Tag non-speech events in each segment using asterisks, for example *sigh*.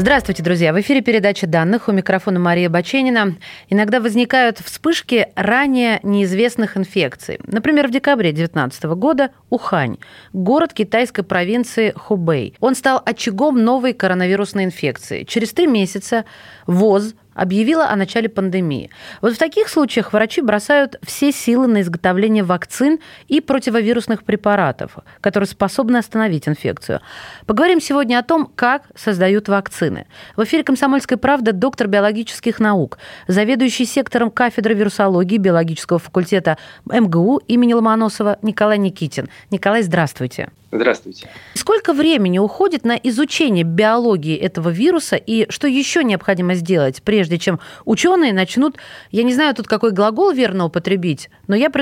Здравствуйте, друзья! В эфире передача данных. У микрофона Мария Баченина. Иногда возникают вспышки ранее неизвестных инфекций. Например, в декабре 2019 года Ухань, город китайской провинции Хубэй. Он стал очагом новой коронавирусной инфекции. Через три месяца ВОЗ объявила о начале пандемии. Вот в таких случаях врачи бросают все силы на изготовление вакцин и противовирусных препаратов, которые способны остановить инфекцию. Поговорим сегодня о том, как создают вакцины. В эфире «Комсомольская правда» доктор биологических наук, заведующий сектором кафедры вирусологии биологического факультета МГУ имени Ломоносова Николай Никитин. Николай, здравствуйте. Здравствуйте. Сколько времени уходит на изучение биологии этого вируса и что еще необходимо сделать, прежде чем ученые начнут, я не знаю тут какой глагол верно употребить, но я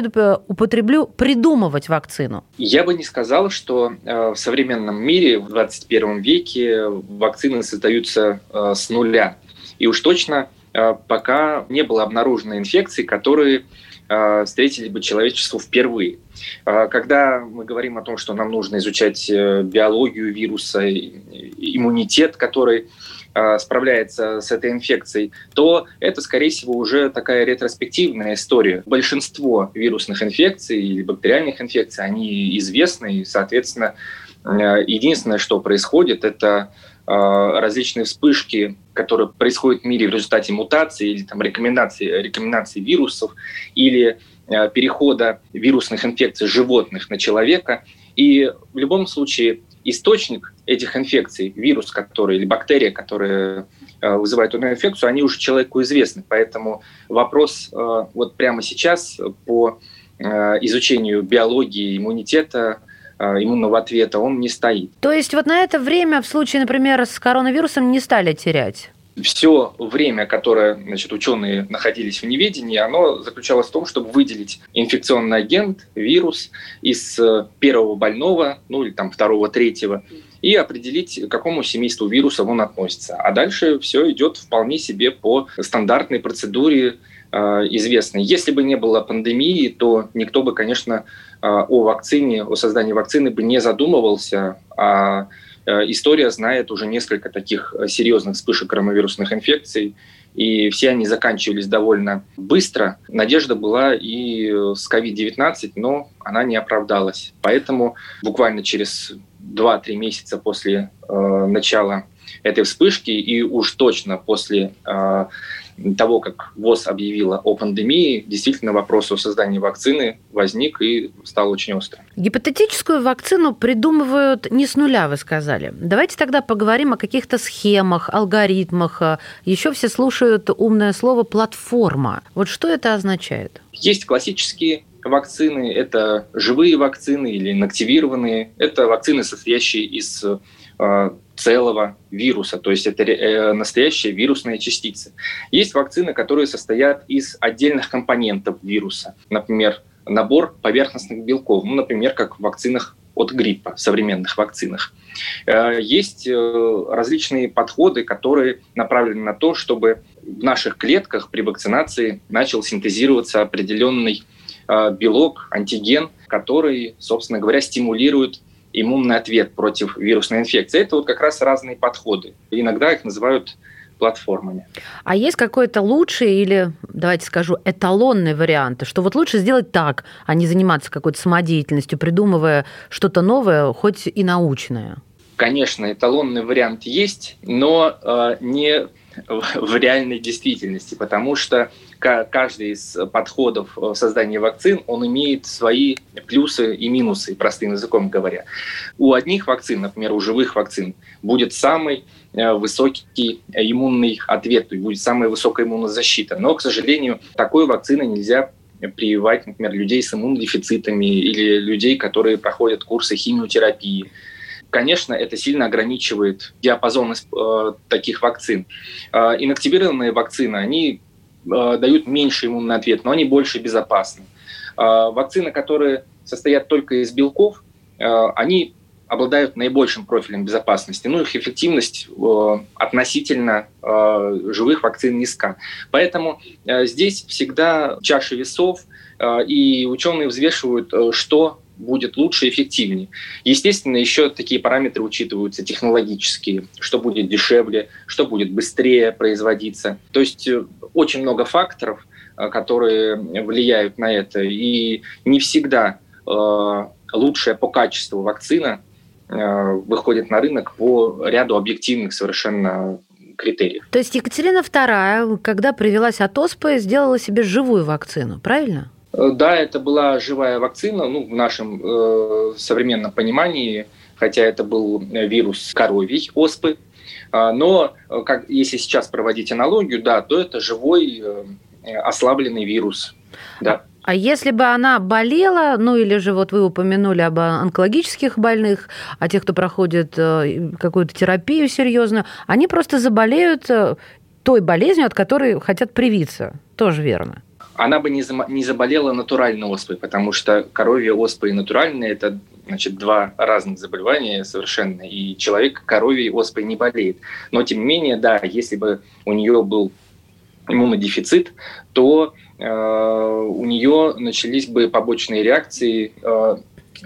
употреблю придумывать вакцину? Я бы не сказал, что э, в современном мире в 21 веке вакцины создаются э, с нуля. И уж точно э, пока не было обнаружено инфекций, которые встретили бы человечеству впервые. Когда мы говорим о том, что нам нужно изучать биологию вируса, иммунитет, который справляется с этой инфекцией, то это, скорее всего, уже такая ретроспективная история. Большинство вирусных инфекций или бактериальных инфекций, они известны, и, соответственно, единственное, что происходит, это различные вспышки, которые происходят в мире в результате мутации или там, рекомендаций, рекомендаций вирусов или перехода вирусных инфекций животных на человека. И в любом случае источник этих инфекций, вирус, который или бактерия, которая вызывает эту инфекцию, они уже человеку известны. Поэтому вопрос вот прямо сейчас по изучению биологии иммунитета Э, иммунного ответа, он не стоит. То есть вот на это время в случае, например, с коронавирусом не стали терять? все время, которое значит, ученые находились в неведении, оно заключалось в том, чтобы выделить инфекционный агент, вирус из э, первого больного, ну или там второго, третьего, и определить, к какому семейству вируса он относится. А дальше все идет вполне себе по стандартной процедуре э, известной. Если бы не было пандемии, то никто бы, конечно, а, о вакцине, о создании вакцины бы не задумывался, а э, история знает уже несколько таких э, серьезных вспышек коронавирусных инфекций, и все они заканчивались довольно быстро. Надежда была и с COVID-19, но она не оправдалась. Поэтому буквально через 2-3 месяца после э, начала этой вспышки и уж точно после э, того, как ВОЗ объявила о пандемии, действительно вопрос о создании вакцины возник и стал очень острым. Гипотетическую вакцину придумывают не с нуля, вы сказали. Давайте тогда поговорим о каких-то схемах, алгоритмах. Еще все слушают умное слово «платформа». Вот что это означает? Есть классические вакцины, это живые вакцины или инактивированные. Это вакцины, состоящие из целого вируса, то есть это э, настоящие вирусные частицы. Есть вакцины, которые состоят из отдельных компонентов вируса, например, набор поверхностных белков, ну, например, как в вакцинах от гриппа, современных вакцинах. Э, есть э, различные подходы, которые направлены на то, чтобы в наших клетках при вакцинации начал синтезироваться определенный белок, антиген, который, собственно говоря, стимулирует иммунный ответ против вирусной инфекции. Это вот как раз разные подходы. Иногда их называют платформами. А есть какой-то лучший или, давайте скажу, эталонный вариант, что вот лучше сделать так, а не заниматься какой-то самодеятельностью, придумывая что-то новое, хоть и научное? Конечно, эталонный вариант есть, но э, не в реальной действительности, потому что каждый из подходов в создании вакцин, он имеет свои плюсы и минусы, простым языком говоря. У одних вакцин, например, у живых вакцин, будет самый э, высокий иммунный ответ, будет самая высокая иммунозащита. Но, к сожалению, такой вакцины нельзя прививать, например, людей с иммунодефицитами или людей, которые проходят курсы химиотерапии. Конечно, это сильно ограничивает диапазон э, таких вакцин. Э, инактивированные вакцины, они дают меньше иммунный ответ, но они больше безопасны. Вакцины, которые состоят только из белков, они обладают наибольшим профилем безопасности. Ну, их эффективность э, относительно э, живых вакцин низка. Поэтому э, здесь всегда чаша весов, э, и ученые взвешивают, э, что будет лучше и эффективнее. Естественно, еще такие параметры учитываются технологические, что будет дешевле, что будет быстрее производиться. То есть э, очень много факторов, э, которые влияют на это, и не всегда э, лучшая по качеству вакцина Э, выходит на рынок по ряду объективных совершенно критериев. То есть Екатерина II, когда привелась от оспы, сделала себе живую вакцину, правильно? Э, да, это была живая вакцина, ну, в нашем э, современном понимании, хотя это был вирус коровий оспы. Э, но как, если сейчас проводить аналогию, да, то это живой э, ослабленный вирус. Да. А если бы она болела, ну или же вот вы упомянули об онкологических больных, о тех, кто проходит э, какую-то терапию серьезную, они просто заболеют э, той болезнью, от которой хотят привиться. Тоже верно. Она бы не, не заболела натуральной оспой, потому что коровья оспа и натуральная – это значит, два разных заболевания совершенно, и человек коровьей оспой не болеет. Но, тем не менее, да, если бы у нее был иммунодефицит, то э, у нее начались бы побочные реакции, э,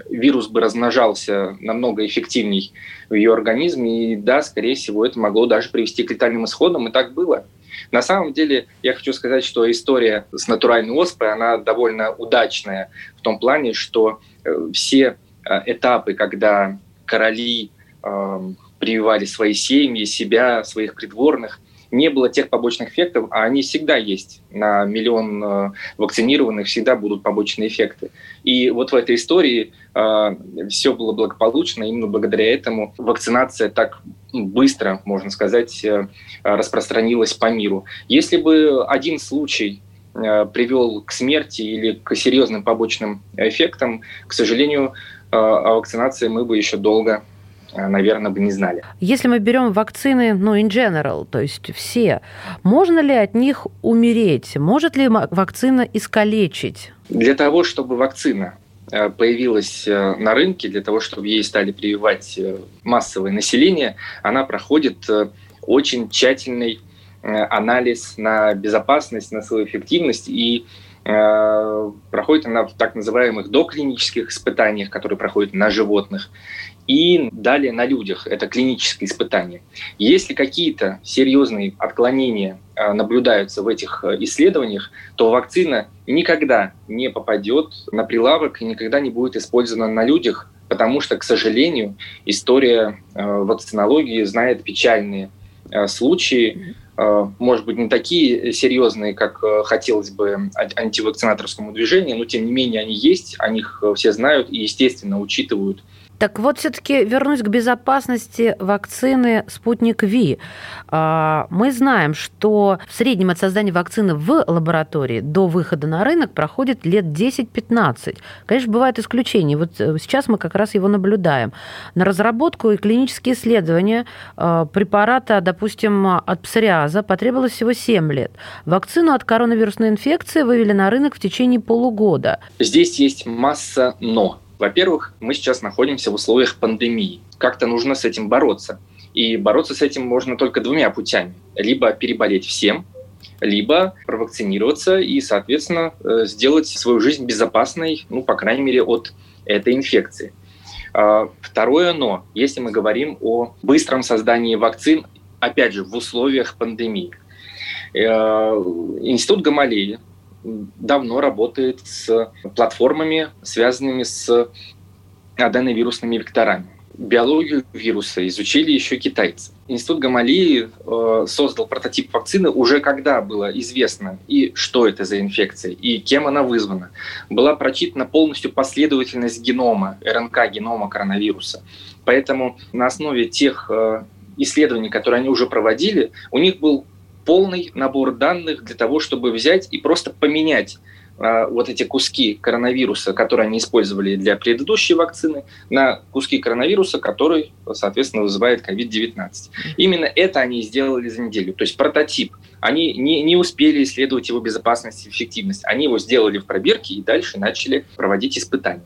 вирус бы размножался намного эффективней в ее организме, и да, скорее всего, это могло даже привести к летальным исходам, и так было. На самом деле, я хочу сказать, что история с натуральной оспой, она довольно удачная в том плане, что э, все э, этапы, когда короли э, прививали свои семьи, себя, своих придворных – не было тех побочных эффектов, а они всегда есть. На миллион э, вакцинированных всегда будут побочные эффекты. И вот в этой истории э, все было благополучно, именно благодаря этому вакцинация так быстро, можно сказать, э, распространилась по миру. Если бы один случай э, привел к смерти или к серьезным побочным эффектам, к сожалению, о вакцинации мы бы еще долго наверное, бы не знали. Если мы берем вакцины, ну, in general, то есть все, можно ли от них умереть? Может ли вакцина искалечить? Для того, чтобы вакцина э, появилась э, на рынке, для того, чтобы ей стали прививать массовое население, она проходит очень тщательный анализ на безопасность, на свою эффективность и проходит она в так называемых доклинических испытаниях, которые проходят на животных и далее на людях. Это клиническое испытание. Если какие-то серьезные отклонения а, наблюдаются в этих э, исследованиях, то вакцина никогда не попадет на прилавок и никогда не будет использована на людях, потому что, к сожалению, история э, вакцинологии знает печальные э, случаи, может быть, не такие серьезные, как хотелось бы антивакцинаторскому движению, но тем не менее они есть, о них все знают и, естественно, учитывают так вот, все-таки вернусь к безопасности вакцины «Спутник Ви». А, мы знаем, что в среднем от создания вакцины в лаборатории до выхода на рынок проходит лет 10-15. Конечно, бывают исключения. Вот э, сейчас мы как раз его наблюдаем. На разработку и клинические исследования а, препарата, допустим, от псориаза потребовалось всего 7 лет. Вакцину от коронавирусной инфекции вывели на рынок в течение полугода. Здесь есть масса «но». Во-первых, мы сейчас находимся в условиях пандемии. Как-то нужно с этим бороться. И бороться с этим можно только двумя путями. Либо переболеть всем, либо провакцинироваться и, соответственно, э, сделать свою жизнь безопасной, ну, по крайней мере, от этой инфекции. А, второе «но», если мы говорим о быстром создании вакцин, опять же, в условиях пандемии. Э, Институт Гамалеи давно работает с платформами, связанными с аденовирусными векторами. Биологию вируса изучили еще китайцы. Институт Гамалии э, создал прототип вакцины уже когда было известно и что это за инфекция, и кем она вызвана. Была прочитана полностью последовательность генома, РНК генома коронавируса. Поэтому на основе тех э, исследований, которые они уже проводили, у них был полный набор данных для того, чтобы взять и просто поменять а, вот эти куски коронавируса, которые они использовали для предыдущей вакцины, на куски коронавируса, который, соответственно, вызывает COVID-19. Именно это они сделали за неделю. То есть прототип. Они не, не успели исследовать его безопасность и эффективность. Они его сделали в пробирке и дальше начали проводить испытания.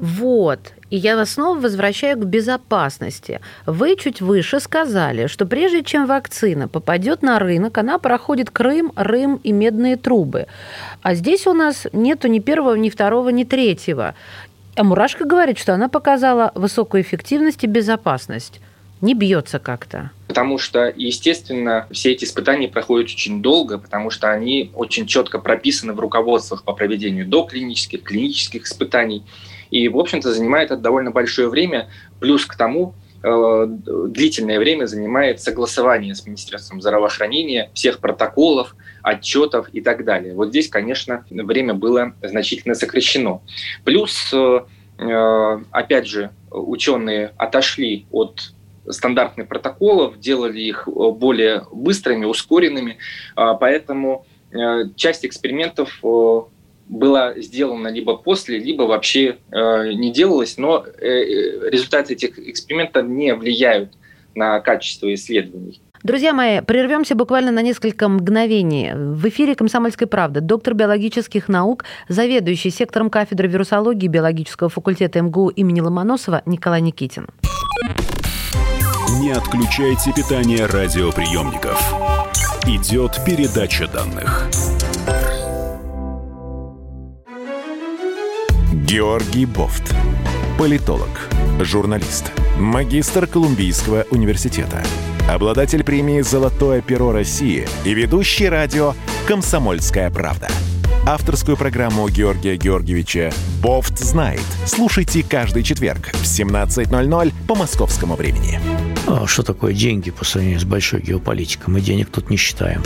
Вот. И я вас снова возвращаю к безопасности. Вы чуть выше сказали, что прежде чем вакцина попадет на рынок, она проходит Крым, Рым и медные трубы. А здесь у нас нету ни первого, ни второго, ни третьего. А Мурашка говорит, что она показала высокую эффективность и безопасность. Не бьется как-то. Потому что, естественно, все эти испытания проходят очень долго, потому что они очень четко прописаны в руководствах по проведению доклинических, клинических испытаний. И, в общем-то, занимает это довольно большое время. Плюс к тому, э, длительное время занимает согласование с Министерством здравоохранения всех протоколов, отчетов и так далее. Вот здесь, конечно, время было значительно сокращено. Плюс, э, э, опять же, ученые отошли от стандартных протоколов, делали их более быстрыми, ускоренными, поэтому часть экспериментов было сделано либо после, либо вообще э, не делалось, но э, э, результаты этих экспериментов не влияют на качество исследований. Друзья мои, прервемся буквально на несколько мгновений. В эфире «Комсомольской правды» доктор биологических наук, заведующий сектором кафедры вирусологии биологического факультета МГУ имени Ломоносова Николай Никитин. Отключайте питание радиоприемников. Идет передача данных. Георгий Бофт. Политолог, журналист, магистр Колумбийского университета, обладатель премии «Золотое перо России» и ведущий радио «Комсомольская правда». Авторскую программу Георгия Георгиевича «Бофт знает». Слушайте каждый четверг в 17.00 по московскому времени. А что такое деньги по сравнению с большой геополитикой? Мы денег тут не считаем.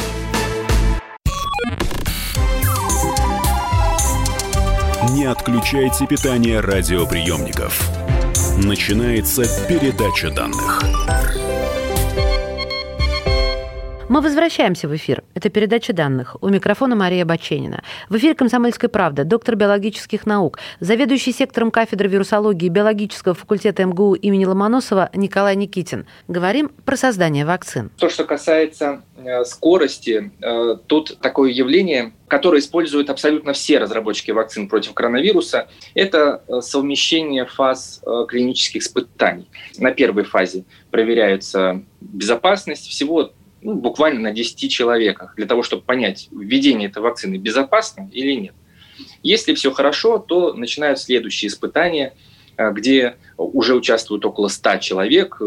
Не отключайте питание радиоприемников. Начинается передача данных. Мы возвращаемся в эфир. Это передача данных. У микрофона Мария Баченина. В эфире «Комсомольская правда» доктор биологических наук, заведующий сектором кафедры вирусологии биологического факультета МГУ имени Ломоносова Николай Никитин. Говорим про создание вакцин. То, что касается э, скорости, э, тут такое явление, которое используют абсолютно все разработчики вакцин против коронавируса, это э, совмещение фаз клинических испытаний. На первой фазе проверяется безопасность всего ну, буквально на 10 человеках для того, чтобы понять, введение этой вакцины безопасно или нет. Если все хорошо, то начинают следующие испытания, э, где уже участвуют около 100 человек, э,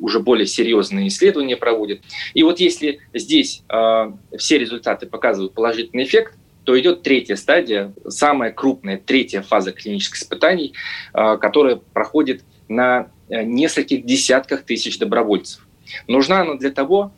уже более серьезные исследования проводят. И вот если здесь э, все результаты показывают положительный эффект, то идет третья стадия, самая крупная, третья фаза клинических испытаний, которая проходит на нескольких десятках тысяч добровольцев. Нужна она для того,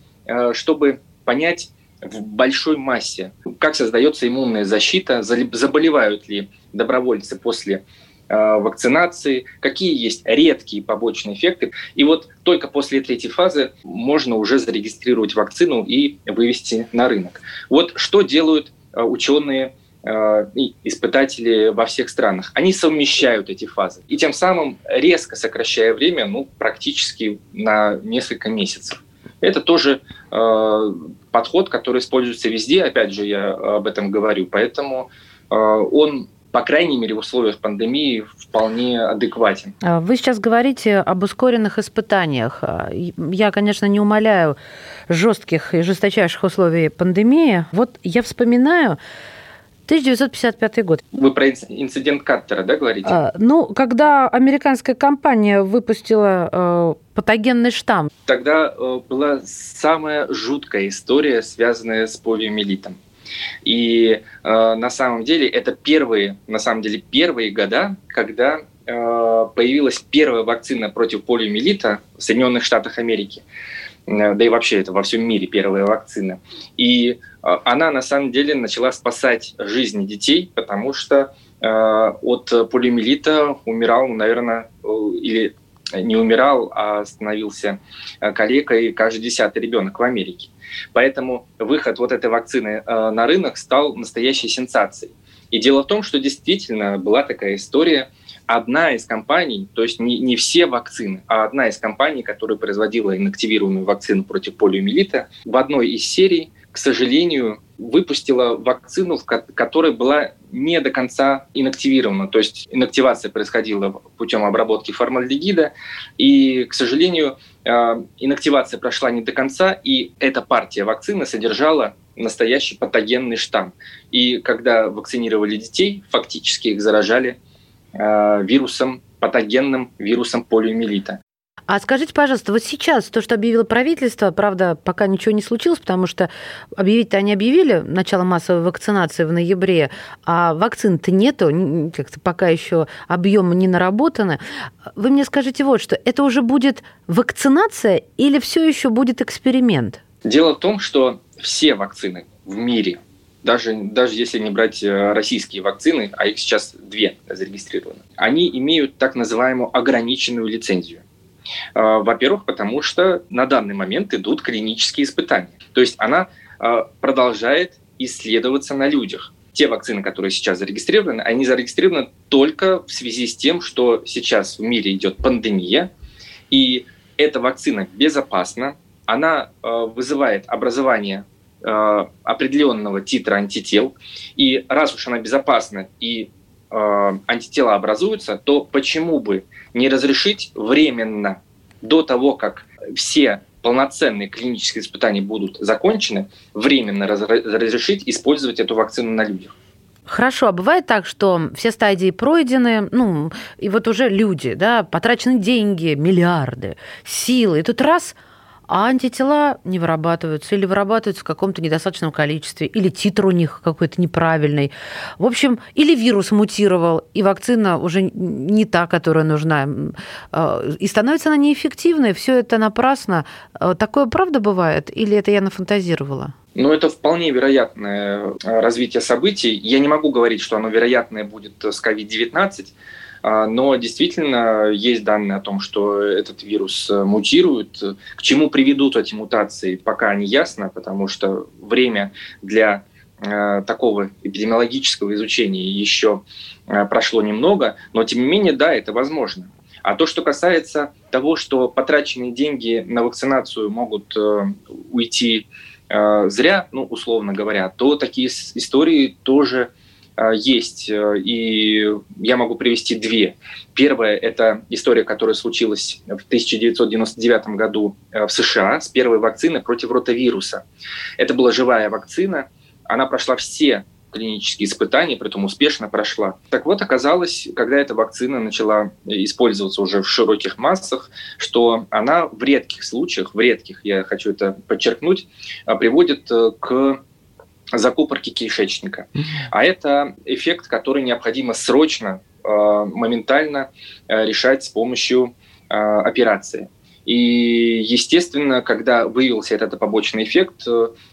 чтобы понять в большой массе, как создается иммунная защита, заболевают ли добровольцы после э, вакцинации, какие есть редкие побочные эффекты. И вот только после третьей фазы можно уже зарегистрировать вакцину и вывести на рынок. Вот что делают э, ученые и испытатели во всех странах. Они совмещают эти фазы и тем самым резко сокращая время ну, практически на несколько месяцев. Это тоже э, подход, который используется везде, опять же, я об этом говорю, поэтому э, он по крайней мере, в условиях пандемии вполне адекватен. А вы сейчас говорите об ускоренных испытаниях. А, я, конечно, не умоляю жестких и жесточайших условий пандемии. Вот я вспоминаю, 1955 год. Вы про инцидент Каттера, да, говорите? А, ну, когда американская компания выпустила э, патогенный штамм. Тогда э, была самая жуткая история, связанная с полиомиелитом. И э, на самом деле это первые, на самом деле первые года, когда э, появилась первая вакцина против полиомиелита в Соединенных Штатах Америки. Э, да и вообще это во всем мире первая вакцина. И э, она на самом деле начала спасать жизни детей, потому что э, от полиомиелита умирал, наверное, или не умирал, а становился калекой каждый десятый ребенок в Америке. Поэтому выход вот этой вакцины на рынок стал настоящей сенсацией. И дело в том, что действительно была такая история. Одна из компаний, то есть не, не все вакцины, а одна из компаний, которая производила инактивированную вакцину против полиомиелита, в одной из серий, к сожалению, выпустила вакцину, которая была не до конца инактивирована. То есть инактивация происходила путем обработки формальдегида, и, к сожалению, э, инактивация прошла не до конца, и эта партия вакцины содержала настоящий патогенный штамм. И когда вакцинировали детей, фактически их заражали вирусом, патогенным вирусом полиомиелита. А скажите, пожалуйста, вот сейчас то, что объявило правительство, правда, пока ничего не случилось, потому что объявить-то они объявили начало массовой вакцинации в ноябре, а вакцин-то нету, как-то пока еще объемы не наработаны. Вы мне скажите вот что, это уже будет вакцинация или все еще будет эксперимент? Дело в том, что все вакцины в мире, даже, даже если не брать э, российские вакцины, а их сейчас две зарегистрированы, они имеют так называемую ограниченную лицензию. Э, во-первых, потому что на данный момент идут клинические испытания. То есть она э, продолжает исследоваться на людях. Те вакцины, которые сейчас зарегистрированы, они зарегистрированы только в связи с тем, что сейчас в мире идет пандемия, и эта вакцина безопасна, она вызывает образование определенного титра антител, и раз уж она безопасна и э, антитела образуются, то почему бы не разрешить временно до того, как все полноценные клинические испытания будут закончены, временно разрешить использовать эту вакцину на людях. Хорошо, а бывает так, что все стадии пройдены, ну, и вот уже люди, да, потрачены деньги, миллиарды, силы, и тут раз – а антитела не вырабатываются или вырабатываются в каком-то недостаточном количестве, или титр у них какой-то неправильный. В общем, или вирус мутировал, и вакцина уже не та, которая нужна, э, и становится она неэффективной, все это напрасно. Э, такое правда бывает, или это я нафантазировала? Ну, это вполне вероятное развитие событий. Я не могу говорить, что оно вероятное будет с COVID-19, а, но действительно есть данные о том, что этот вирус э, мутирует. К чему приведут эти мутации, пока не ясно, потому что время для э, такого эпидемиологического изучения еще э, прошло немного, но тем не менее, да, это возможно. А то, что касается того, что потраченные деньги на вакцинацию могут уйти зря, ну, условно говоря, то такие истории тоже а, есть, э, и я могу привести две. Первая – это история, которая случилась в 1999 году э, в США с первой вакциной против ротавируса. Это была живая вакцина, она прошла все клинические испытания, при этом успешно прошла. Так вот, оказалось, когда эта вакцина начала использоваться уже в широких массах, что она в редких случаях, в редких, я хочу это подчеркнуть, э, приводит к закупорки кишечника. А это эффект, который необходимо срочно, э, моментально э, решать с помощью э, операции. И, естественно, когда выявился этот побочный эффект,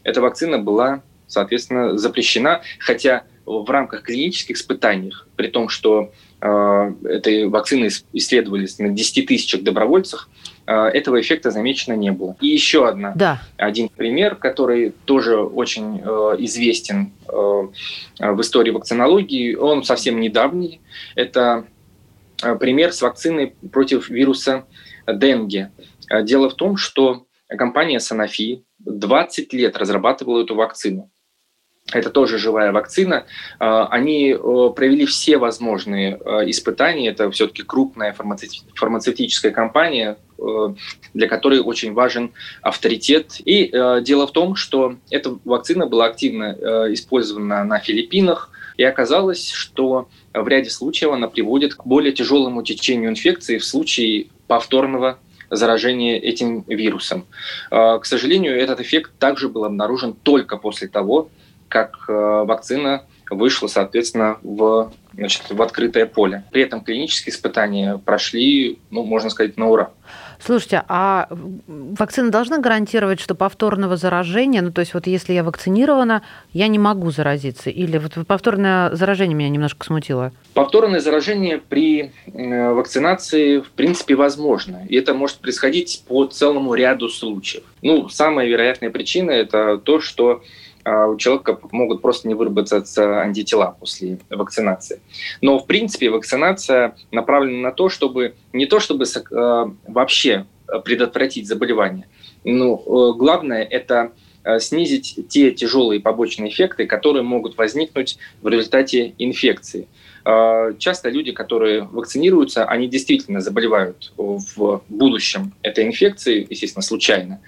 эта вакцина была, соответственно, запрещена, хотя в рамках клинических испытаний, при том, что э, этой вакцины исследовались на 10 тысячах добровольцах, этого эффекта замечено не было. И еще одна, да. один пример, который тоже очень э, известен э, в истории вакцинологии, он совсем недавний. Это э, пример с вакциной против вируса Денге. Э, дело в том, что компания Sanofi 20 лет разрабатывала эту вакцину это тоже живая вакцина. А, они провели все возможные а, испытания. Это все-таки крупная фармацевтическая компания, для которой очень важен авторитет. И а, дело в том, что эта вакцина была активно использована на Филиппинах, и оказалось, что в ряде случаев она приводит к более тяжелому течению инфекции в случае повторного заражения этим вирусом. К сожалению, этот эффект также был обнаружен только после того, как э, вакцина вышла, соответственно, в, значит, в открытое поле. При этом клинические испытания прошли, ну, можно сказать, на ура. Слушайте, а вакцина должна гарантировать, что повторного заражения, ну то есть вот если я вакцинирована, я не могу заразиться? Или вот повторное заражение меня немножко смутило? Повторное заражение при вакцинации в принципе возможно. И это может происходить по целому ряду случаев. Ну, самая вероятная причина – это то, что у человека могут просто не выработаться антитела после вакцинации. Но, в принципе, вакцинация направлена на то, чтобы не то, чтобы э, вообще предотвратить заболевание, но э, главное – это э, снизить те тяжелые побочные эффекты, которые могут возникнуть в результате инфекции. Часто люди, которые вакцинируются, они действительно заболевают в будущем этой инфекцией, естественно, случайно.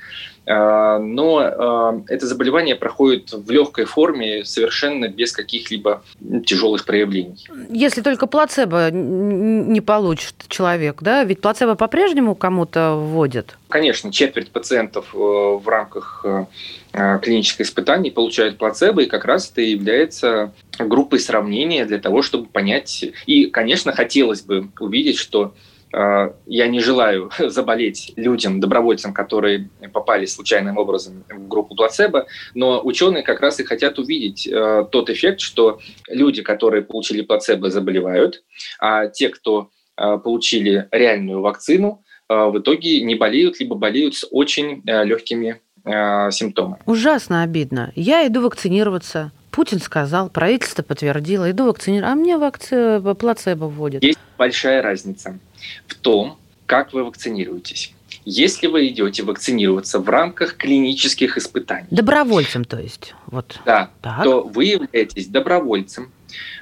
А, но а, это заболевание проходит в легкой форме, совершенно без каких-либо тяжелых проявлений. Если только плацебо не получит человек, да? Ведь плацебо по-прежнему кому-то вводят? Конечно, четверть пациентов э, в рамках э, э, клинических испытаний получают плацебо, и как раз это является группой сравнения для того, чтобы понять. И, конечно, хотелось бы увидеть, что Э, я не желаю *laughs* заболеть людям, добровольцам, которые попали случайным образом в группу плацебо, но ученые как раз и хотят увидеть э, тот эффект, что люди, которые получили плацебо, заболевают, а те, кто э, получили реальную вакцину, в итоге не болеют, либо болеют с очень легкими симптомами. Ужасно обидно. Я иду вакцинироваться. Путин сказал, правительство подтвердило, иду вакцинироваться, а мне вакци... плацебо вводят. Есть большая разница в том, как вы вакцинируетесь. Если вы идете вакцинироваться в рамках клинических испытаний. Добровольцем, то есть. Вот. Да, так. то вы являетесь добровольцем,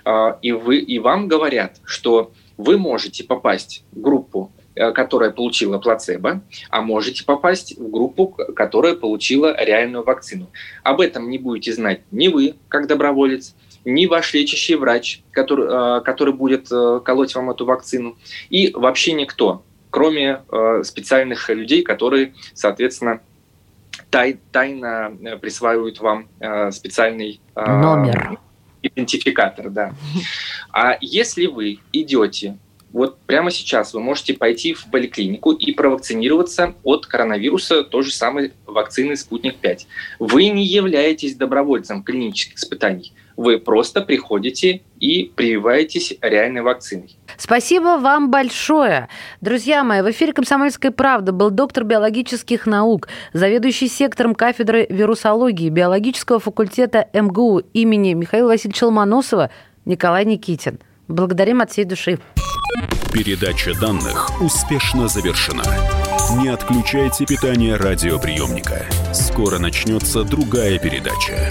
а, и, вы, и вам говорят, что вы можете попасть в группу, э, которая получила плацебо, а можете попасть в группу, которая получила реальную вакцину. Об этом не будете знать ни вы, как доброволец, ни ваш лечащий врач, который, э, который будет э, колоть вам эту вакцину, и вообще никто, кроме э, специальных людей, которые, соответственно, тай, тайно присваивают вам специальный номер идентификатор, да. А если вы идете вот прямо сейчас вы можете пойти в поликлинику и провакцинироваться от коронавируса той же самой вакцины «Спутник-5». Вы не являетесь добровольцем клинических испытаний. Вы просто приходите и прививаетесь реальной вакциной. Спасибо вам большое. Друзья мои, в эфире «Комсомольская правда» был доктор биологических наук, заведующий сектором кафедры вирусологии биологического факультета МГУ имени Михаила Васильевича Ломоносова Николай Никитин. Благодарим от всей души. Передача данных успешно завершена. Не отключайте питание радиоприемника. Скоро начнется другая передача.